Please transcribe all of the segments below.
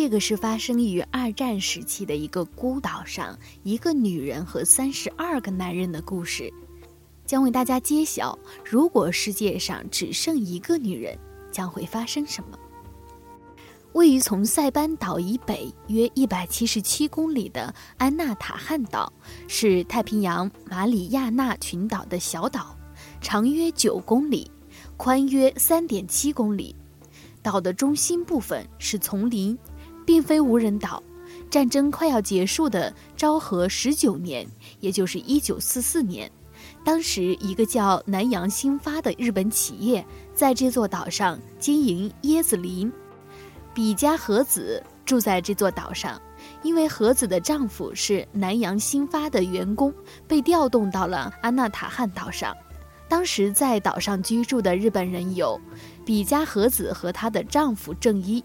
这个是发生于二战时期的一个孤岛上，一个女人和三十二个男人的故事，将为大家揭晓：如果世界上只剩一个女人，将会发生什么？位于从塞班岛以北约一百七十七公里的安纳塔汉岛，是太平洋马里亚纳群岛的小岛，长约九公里，宽约三点七公里。岛的中心部分是丛林。并非无人岛。战争快要结束的昭和十九年，也就是一九四四年，当时一个叫南洋兴发的日本企业在这座岛上经营椰子林。比嘉和子住在这座岛上，因为和子的丈夫是南洋兴发的员工，被调动到了安纳塔汉岛上。当时在岛上居住的日本人有比嘉和子和她的丈夫正一。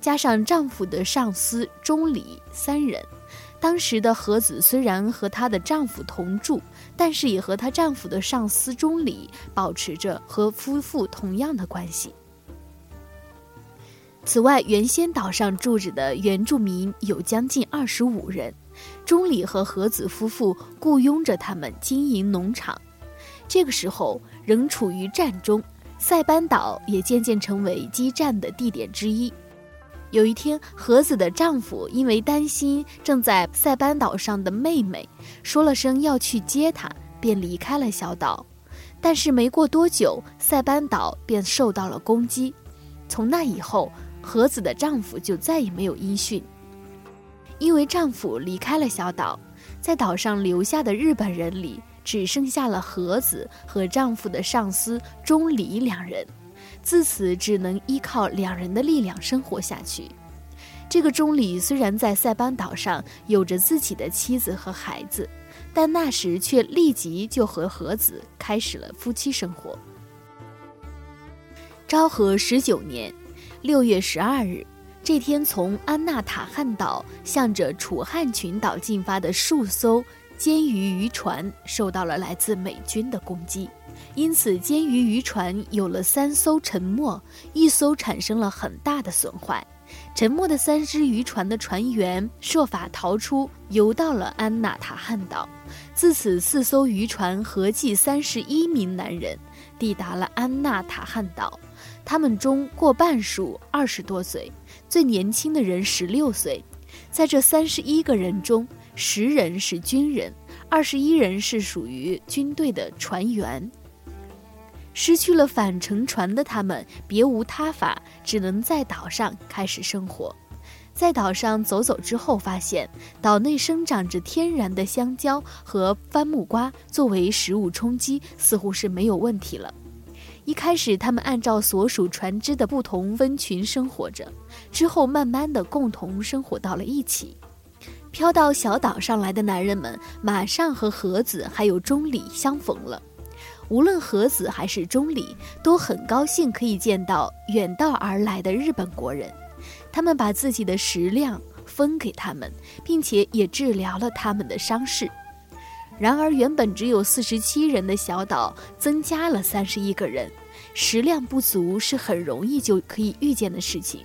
加上丈夫的上司钟里三人，当时的和子虽然和她的丈夫同住，但是也和她丈夫的上司钟里保持着和夫妇同样的关系。此外，原先岛上住着的原住民有将近二十五人，钟里和和子夫妇雇佣着他们经营农场。这个时候仍处于战中，塞班岛也渐渐成为激战的地点之一。有一天，和子的丈夫因为担心正在塞班岛上的妹妹，说了声要去接她，便离开了小岛。但是没过多久，塞班岛便受到了攻击。从那以后，和子的丈夫就再也没有音讯。因为丈夫离开了小岛，在岛上留下的日本人里，只剩下了和子和丈夫的上司钟离两人。自此只能依靠两人的力量生活下去。这个钟里虽然在塞班岛上有着自己的妻子和孩子，但那时却立即就和和子开始了夫妻生活。昭和十九年六月十二日，这天从安纳塔汉岛向着楚汉群岛进发的数艘监鱼渔船受到了来自美军的攻击。因此，监鱼渔船有了三艘沉没，一艘产生了很大的损坏。沉没的三只渔船的船员设法逃出，游到了安纳塔汉岛。自此，四艘渔船合计三十一名男人抵达了安纳塔汉岛。他们中过半数二十多岁，最年轻的人十六岁。在这三十一个人中，十人是军人，二十一人是属于军队的船员。失去了返程船的他们，别无他法，只能在岛上开始生活。在岛上走走之后，发现岛内生长着天然的香蕉和番木瓜，作为食物充饥，似乎是没有问题了。一开始，他们按照所属船只的不同分群生活着，之后慢慢的共同生活到了一起。飘到小岛上来的男人们，马上和和子还有钟里相逢了。无论和子还是钟里，都很高兴可以见到远道而来的日本国人。他们把自己的食量分给他们，并且也治疗了他们的伤势。然而，原本只有四十七人的小岛增加了三十一个人，食量不足是很容易就可以预见的事情。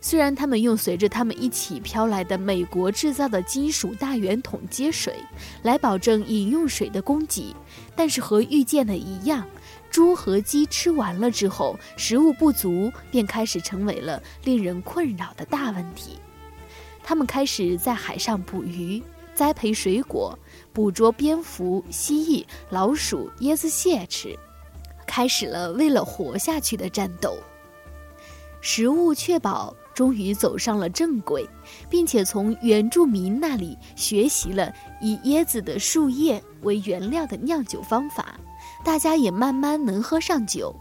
虽然他们用随着他们一起飘来的美国制造的金属大圆桶接水，来保证饮用水的供给，但是和预见的一样，猪和鸡吃完了之后，食物不足便开始成为了令人困扰的大问题。他们开始在海上捕鱼、栽培水果、捕捉蝙蝠、蜥蜴、老鼠、椰子蟹吃，开始了为了活下去的战斗。食物确保。终于走上了正轨，并且从原住民那里学习了以椰子的树叶为原料的酿酒方法，大家也慢慢能喝上酒，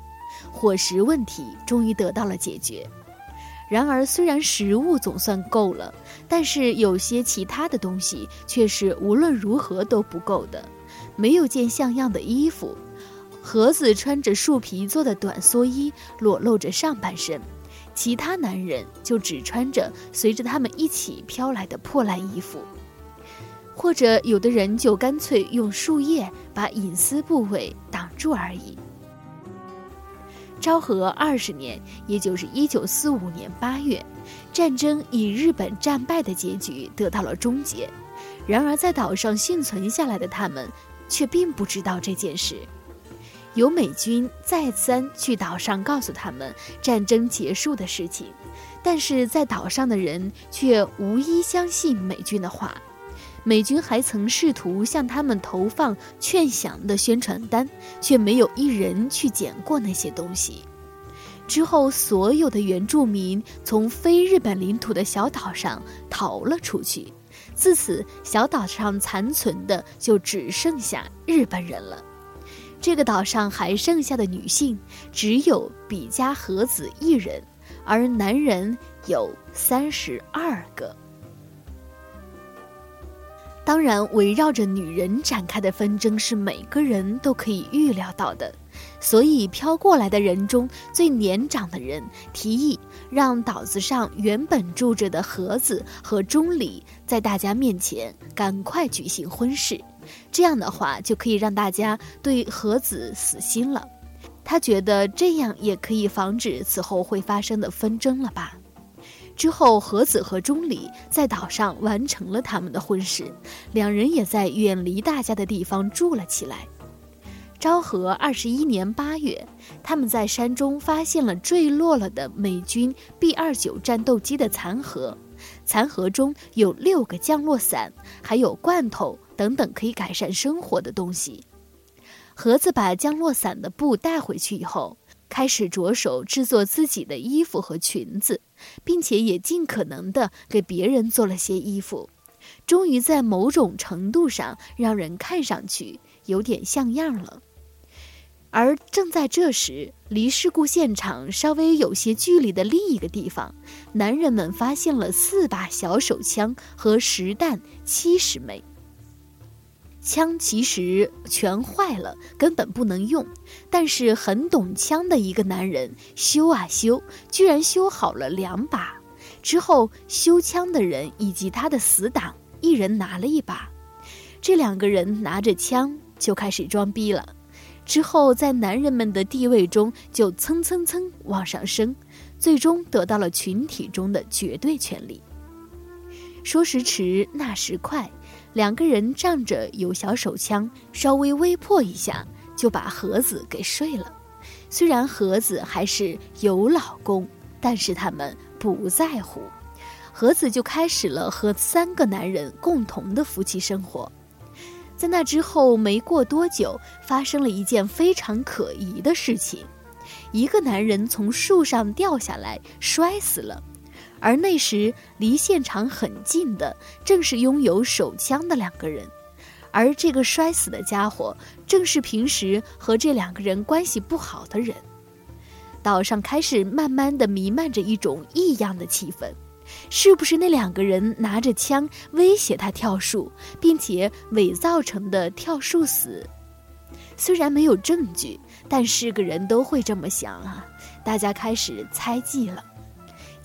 伙食问题终于得到了解决。然而，虽然食物总算够了，但是有些其他的东西却是无论如何都不够的。没有件像样的衣服，盒子穿着树皮做的短蓑衣，裸露着上半身。其他男人就只穿着随着他们一起飘来的破烂衣服，或者有的人就干脆用树叶把隐私部位挡住而已。昭和二十年，也就是一九四五年八月，战争以日本战败的结局得到了终结。然而，在岛上幸存下来的他们，却并不知道这件事。有美军再三去岛上告诉他们战争结束的事情，但是在岛上的人却无一相信美军的话。美军还曾试图向他们投放劝降的宣传单，却没有一人去捡过那些东西。之后，所有的原住民从非日本领土的小岛上逃了出去，自此小岛上残存的就只剩下日本人了。这个岛上还剩下的女性只有比嘉和子一人，而男人有三十二个。当然，围绕着女人展开的纷争是每个人都可以预料到的，所以飘过来的人中最年长的人提议，让岛子上原本住着的和子和钟离在大家面前赶快举行婚事，这样的话就可以让大家对和子死心了。他觉得这样也可以防止此后会发生的纷争了吧。之后，和子和钟离在岛上完成了他们的婚事，两人也在远离大家的地方住了起来。昭和二十一年八月，他们在山中发现了坠落了的美军 B 二九战斗机的残骸，残骸中有六个降落伞，还有罐头等等可以改善生活的东西。盒子把降落伞的布带回去以后。开始着手制作自己的衣服和裙子，并且也尽可能的给别人做了些衣服，终于在某种程度上让人看上去有点像样了。而正在这时，离事故现场稍微有些距离的另一个地方，男人们发现了四把小手枪和实弹七十枚。枪其实全坏了，根本不能用。但是很懂枪的一个男人修啊修，居然修好了两把。之后修枪的人以及他的死党一人拿了一把，这两个人拿着枪就开始装逼了。之后在男人们的地位中就蹭蹭蹭往上升，最终得到了群体中的绝对权利。说时迟，那时快。两个人仗着有小手枪，稍微微破一下，就把盒子给睡了。虽然盒子还是有老公，但是他们不在乎。盒子就开始了和三个男人共同的夫妻生活。在那之后没过多久，发生了一件非常可疑的事情：一个男人从树上掉下来，摔死了。而那时离现场很近的，正是拥有手枪的两个人，而这个摔死的家伙，正是平时和这两个人关系不好的人。岛上开始慢慢的弥漫着一种异样的气氛，是不是那两个人拿着枪威胁他跳树，并且伪造成的跳树死？虽然没有证据，但是个人都会这么想啊！大家开始猜忌了。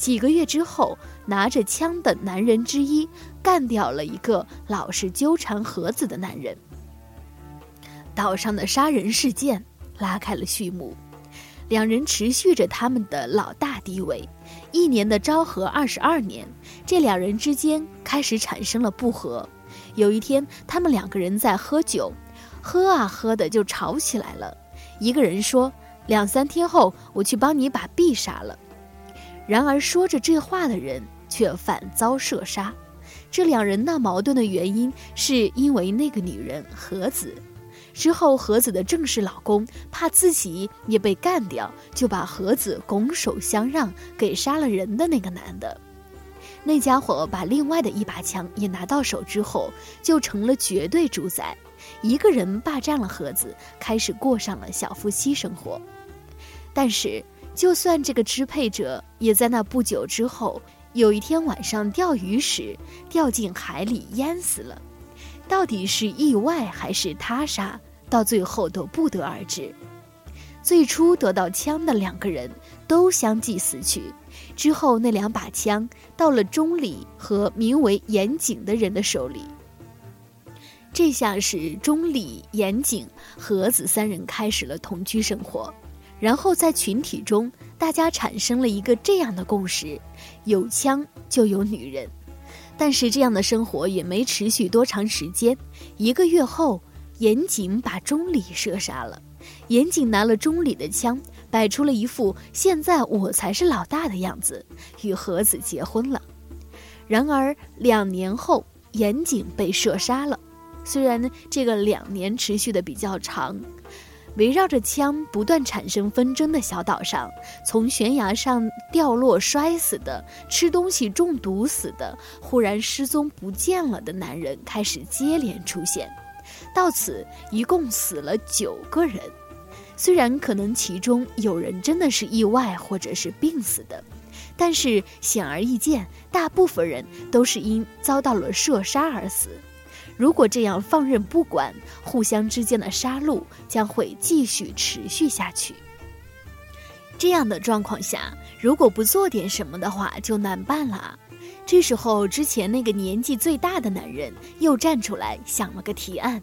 几个月之后，拿着枪的男人之一干掉了一个老是纠缠盒子的男人。岛上的杀人事件拉开了序幕，两人持续着他们的老大地位。一年的昭和二十二年，这两人之间开始产生了不和。有一天，他们两个人在喝酒，喝啊喝的就吵起来了。一个人说：“两三天后，我去帮你把 B 杀了。”然而，说着这话的人却反遭射杀。这两人闹矛盾的原因，是因为那个女人和子。之后，和子的正式老公怕自己也被干掉，就把和子拱手相让给杀了人的那个男的。那家伙把另外的一把枪也拿到手之后，就成了绝对主宰，一个人霸占了盒子，开始过上了小夫妻生活。但是。就算这个支配者也在那不久之后，有一天晚上钓鱼时掉进海里淹死了，到底是意外还是他杀，到最后都不得而知。最初得到枪的两个人都相继死去，之后那两把枪到了钟里和名为严景的人的手里。这下是钟里、严景、和子三人开始了同居生活。然后在群体中，大家产生了一个这样的共识：有枪就有女人。但是这样的生活也没持续多长时间。一个月后，严谨把钟离射杀了。严谨拿了钟离的枪，摆出了一副现在我才是老大的样子，与和子结婚了。然而两年后，严谨被射杀了。虽然这个两年持续的比较长。围绕着枪不断产生纷争的小岛上，从悬崖上掉落摔死的、吃东西中毒死的、忽然失踪不见了的男人开始接连出现，到此一共死了九个人。虽然可能其中有人真的是意外或者是病死的，但是显而易见，大部分人都是因遭到了射杀而死。如果这样放任不管，互相之间的杀戮将会继续持续下去。这样的状况下，如果不做点什么的话，就难办了。这时候，之前那个年纪最大的男人又站出来想了个提案。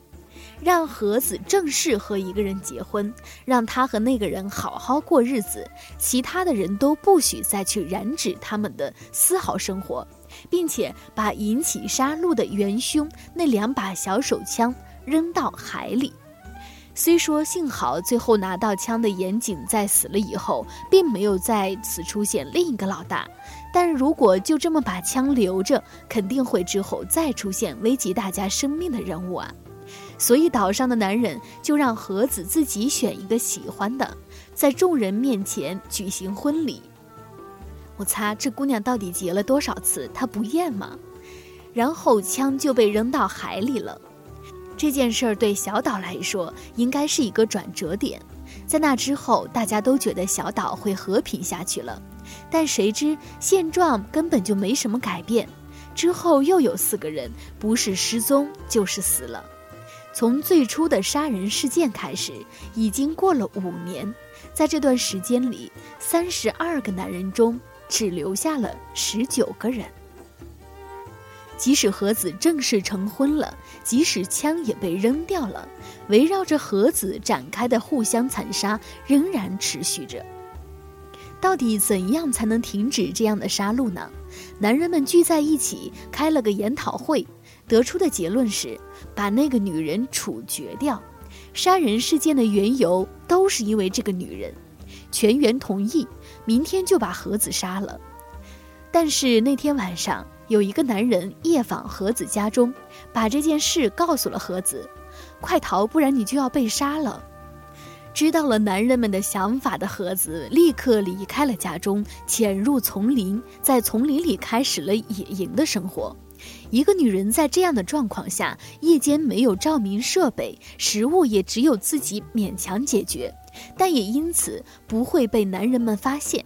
让和子正式和一个人结婚，让他和那个人好好过日子，其他的人都不许再去染指他们的丝毫生活，并且把引起杀戮的元凶那两把小手枪扔到海里。虽说幸好最后拿到枪的严谨在死了以后，并没有再次出现另一个老大，但如果就这么把枪留着，肯定会之后再出现危及大家生命的人物啊。所以岛上的男人就让盒子自己选一个喜欢的，在众人面前举行婚礼。我擦，这姑娘到底结了多少次？她不厌吗？然后枪就被扔到海里了。这件事儿对小岛来说应该是一个转折点，在那之后，大家都觉得小岛会和平下去了。但谁知现状根本就没什么改变。之后又有四个人，不是失踪就是死了。从最初的杀人事件开始，已经过了五年，在这段时间里，三十二个男人中只留下了十九个人。即使盒子正式成婚了，即使枪也被扔掉了，围绕着盒子展开的互相残杀仍然持续着。到底怎样才能停止这样的杀戮呢？男人们聚在一起开了个研讨会。得出的结论是，把那个女人处决掉。杀人事件的缘由都是因为这个女人。全员同意，明天就把盒子杀了。但是那天晚上，有一个男人夜访盒子家中，把这件事告诉了盒子：“快逃，不然你就要被杀了。”知道了男人们的想法的盒子，立刻离开了家中，潜入丛林，在丛林里开始了野营的生活。一个女人在这样的状况下，夜间没有照明设备，食物也只有自己勉强解决，但也因此不会被男人们发现。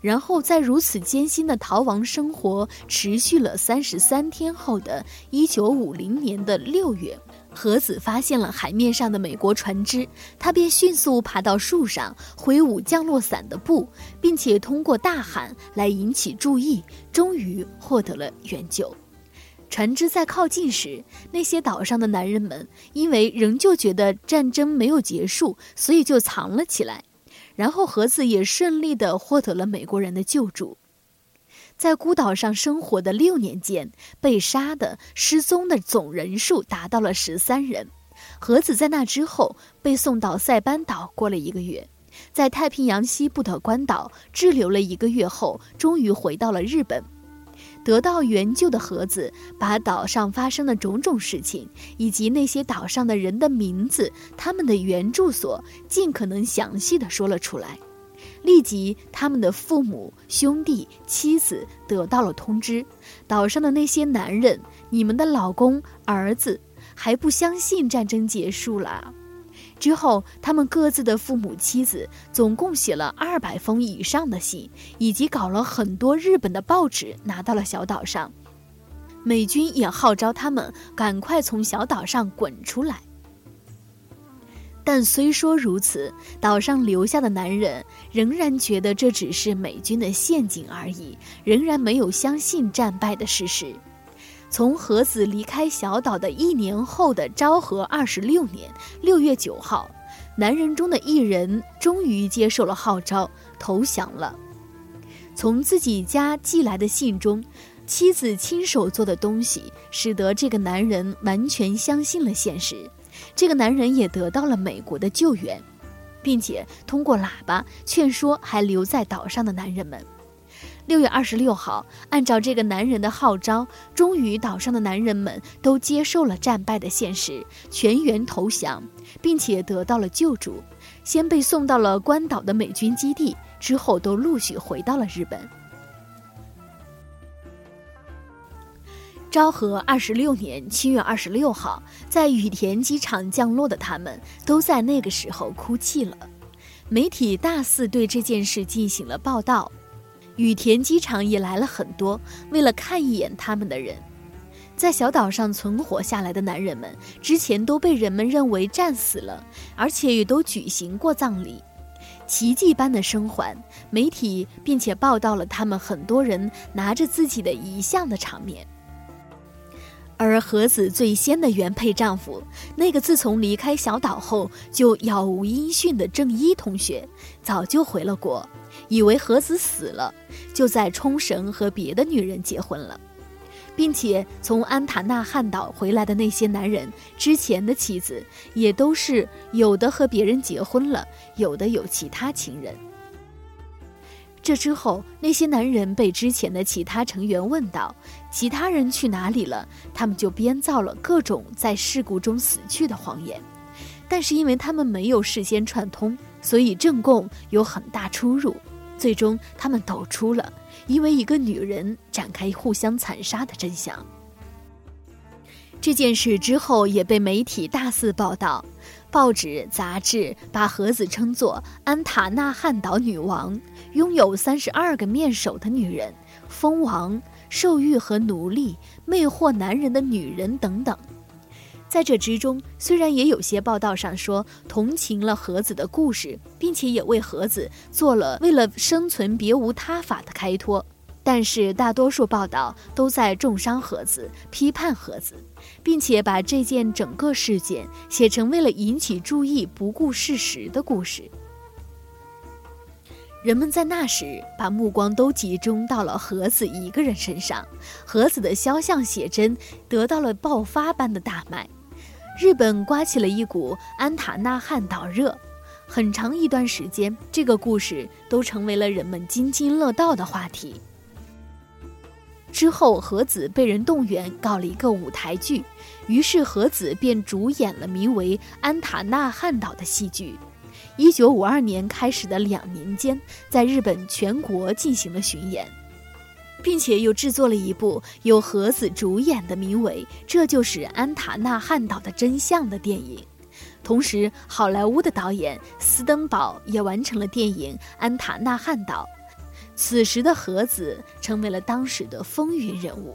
然后在如此艰辛的逃亡生活持续了三十三天后的一九五零年的六月，盒子发现了海面上的美国船只，他便迅速爬到树上，挥舞降落伞的布，并且通过大喊来引起注意，终于获得了援救。船只在靠近时，那些岛上的男人们因为仍旧觉得战争没有结束，所以就藏了起来。然后盒子也顺利地获得了美国人的救助。在孤岛上生活的六年间，被杀的、失踪的总人数达到了十三人。盒子在那之后被送到塞班岛过了一个月，在太平洋西部的关岛滞留了一个月后，终于回到了日本。得到援救的盒子，把岛上发生的种种事情，以及那些岛上的人的名字、他们的原住所，尽可能详细的说了出来。立即，他们的父母、兄弟、妻子得到了通知。岛上的那些男人，你们的老公、儿子，还不相信战争结束了。之后，他们各自的父母、妻子总共写了二百封以上的信，以及搞了很多日本的报纸拿到了小岛上。美军也号召他们赶快从小岛上滚出来。但虽说如此，岛上留下的男人仍然觉得这只是美军的陷阱而已，仍然没有相信战败的事实。从盒子离开小岛的一年后的昭和二十六年六月九号，男人中的一人终于接受了号召，投降了。从自己家寄来的信中，妻子亲手做的东西，使得这个男人完全相信了现实。这个男人也得到了美国的救援，并且通过喇叭劝说还留在岛上的男人们。六月二十六号，按照这个男人的号召，终于岛上的男人们都接受了战败的现实，全员投降，并且得到了救助。先被送到了关岛的美军基地，之后都陆续回到了日本。昭和二十六年七月二十六号，在羽田机场降落的他们，都在那个时候哭泣了。媒体大肆对这件事进行了报道。羽田机场也来了很多为了看一眼他们的人，在小岛上存活下来的男人们，之前都被人们认为战死了，而且也都举行过葬礼，奇迹般的生还。媒体并且报道了他们很多人拿着自己的遗像的场面。而和子最先的原配丈夫，那个自从离开小岛后就杳无音讯的正一同学，早就回了国。以为和子死了，就在冲绳和别的女人结婚了，并且从安塔纳汉岛回来的那些男人，之前的妻子也都是有的和别人结婚了，有的有其他情人。这之后，那些男人被之前的其他成员问到其他人去哪里了，他们就编造了各种在事故中死去的谎言，但是因为他们没有事先串通。所以证供有很大出入，最终他们抖出了因为一个女人展开互相残杀的真相。这件事之后也被媒体大肆报道，报纸、杂志把盒子称作安塔纳汉岛女王，拥有三十二个面首的女人，蜂王、兽欲和奴隶、魅惑男人的女人等等。在这之中，虽然也有些报道上说同情了盒子的故事，并且也为盒子做了为了生存别无他法的开脱，但是大多数报道都在重伤盒子、批判盒子，并且把这件整个事件写成为了引起注意、不顾事实的故事。人们在那时把目光都集中到了盒子一个人身上，盒子的肖像写真得到了爆发般的大卖。日本刮起了一股安塔纳汉岛热，很长一段时间，这个故事都成为了人们津津乐道的话题。之后，和子被人动员搞了一个舞台剧，于是和子便主演了名为《安塔纳汉岛》的戏剧。一九五二年开始的两年间，在日本全国进行了巡演。并且又制作了一部由何子主演的名为《这就是安塔纳汉岛的真相》的电影，同时好莱坞的导演斯登堡也完成了电影《安塔纳汉岛》。此时的何子成为了当时的风云人物。